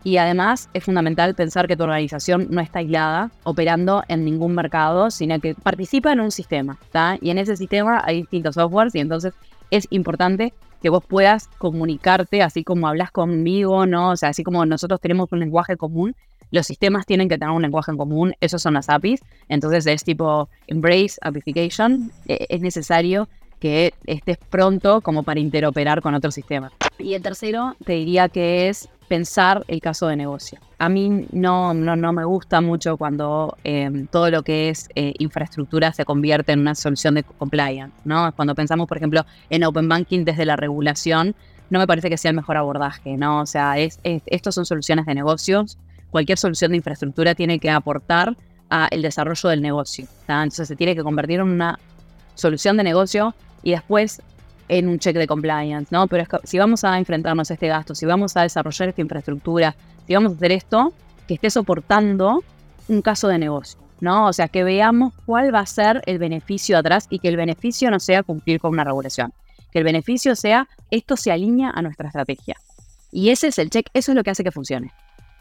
Y además es fundamental pensar que tu organización no está aislada, operando en ningún mercado, sino que participa en un sistema. Y en ese sistema hay distintos softwares y entonces es importante que vos puedas comunicarte así como hablas conmigo, ¿no? O sea, así como nosotros tenemos un lenguaje común, los sistemas tienen que tener un lenguaje en común, esos son las APIs. Entonces es tipo embrace application, e, es necesario que estés pronto como para interoperar con otro sistema. Y el tercero, te diría que es pensar el caso de negocio. A mí no, no, no me gusta mucho cuando em, todo lo que es eh, infraestructura se convierte en una solución de compliance, ¿no? Cuando pensamos, por ejemplo, en Open Banking desde la regulación, no me parece que sea el mejor abordaje, ¿no? O sea, es, estos son soluciones de negocios. Cualquier solución de infraestructura tiene que aportar al desarrollo del negocio. Entonces se tiene que convertir en una solución de negocio y después en un check de compliance, ¿no? Pero si vamos a enfrentarnos a este gasto, si vamos a desarrollar esta infraestructura, si vamos a hacer esto, que esté soportando un caso de negocio, ¿no? O sea, que veamos cuál va a ser el beneficio atrás y que el beneficio no sea cumplir con una regulación, que el beneficio sea esto se alinea a nuestra estrategia. Y ese es el check, eso es lo que hace que funcione.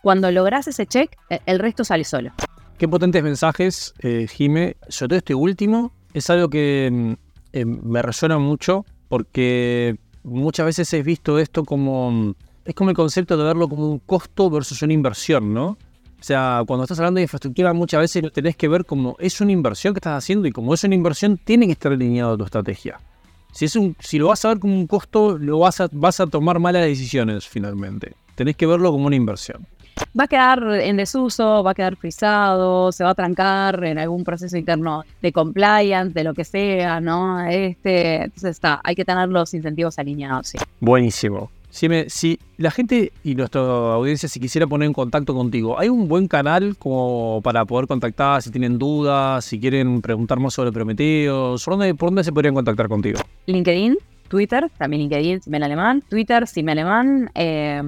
Cuando logras ese check, e, el resto sale solo. Qué potentes mensajes, eh, Jime. Sobre todo este último, es algo que mm, eh, me resuena mucho porque muchas veces he visto esto como... Es como el concepto de verlo como un costo versus una inversión, ¿no? O sea, cuando estás hablando de infraestructura muchas veces lo tenés que ver como es una inversión que estás haciendo y como es una inversión tiene que estar alineado a tu estrategia. Si, es un, si lo vas a ver como un costo, lo vas a, vas a tomar malas decisiones finalmente. Tenés que verlo como una inversión va a quedar en desuso, va a quedar frisado, se va a trancar en algún proceso interno de compliance, de lo que sea, ¿no? Este, entonces está, hay que tener los incentivos alineados. Sí. Buenísimo. Si, si la gente y nuestra audiencia si quisiera poner en contacto contigo, ¿hay un buen canal como para poder contactar si tienen dudas, si quieren preguntar más sobre Prometeos? ¿Por dónde, por dónde se podrían contactar contigo? LinkedIn, Twitter, también LinkedIn, Simen Alemán, Twitter, Simen Alemán, eh,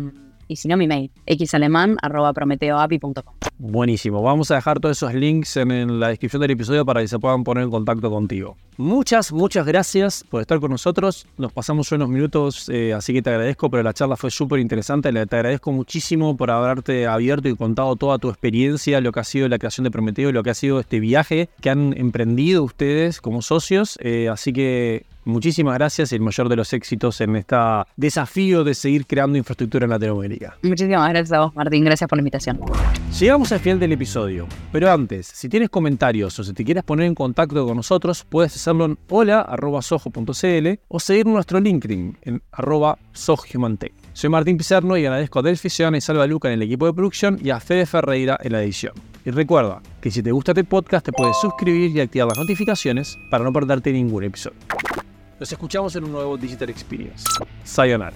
y si no, mi mail, xaleman.prometeoapi.com. Buenísimo. Vamos a dejar todos esos links en, la descripción del episodio para que se puedan poner en contacto contigo. Muchas, muchas gracias por estar con nosotros. Nos pasamos unos minutos, eh, así que te agradezco, pero la charla fue súper interesante. Te agradezco muchísimo por haberte abierto y contado toda tu experiencia, lo que ha sido la creación de Prometeo, lo que ha sido este viaje que han emprendido ustedes como socios. Eh, así que Muchísimas gracias y el mayor de los éxitos en este desafío de seguir creando infraestructura en Latinoamérica. Muchísimas gracias a vos, Martín. Gracias por la invitación. Llegamos al final del episodio, pero antes, si tienes comentarios o si te quieres poner en contacto con nosotros, puedes hacerlo en hola.sojo.cl o seguir nuestro LinkedIn en arroba sohumantech. Soy Martín Pizarno y agradezco a Delphi Sean y Salva Luca en el equipo de producción y a Fede Ferreira en la edición. Y recuerda que si te gusta este podcast te puedes suscribir y activar las notificaciones para no perderte ningún episodio. Nos escuchamos en un nuevo Digital Experience. Sayonara.